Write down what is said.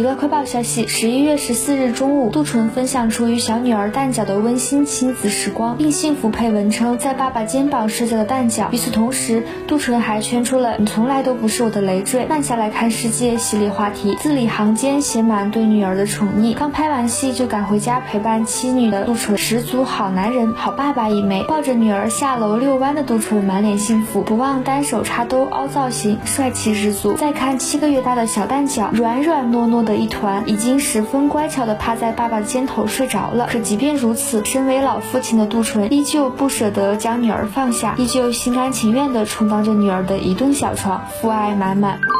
娱乐快报消息：十一月十四日中午，杜淳分享出与小女儿蛋饺的温馨亲子时光，并幸福配文称在爸爸肩膀睡觉的蛋饺。与此同时，杜淳还圈出了“你从来都不是我的累赘，慢下来看世界”系列话题，字里行间写满对女儿的宠溺。刚拍完戏就赶回家陪伴妻女的杜淳，十足好男人、好爸爸一枚。抱着女儿下楼遛弯的杜淳满脸幸福，不忘单手插兜凹造型，帅气十足。再看七个月大的小蛋饺，软软糯糯。的的一团已经十分乖巧的趴在爸爸的肩头睡着了。可即便如此，身为老父亲的杜淳依旧不舍得将女儿放下，依旧心甘情愿地充当着女儿的一顿小床，父爱满满。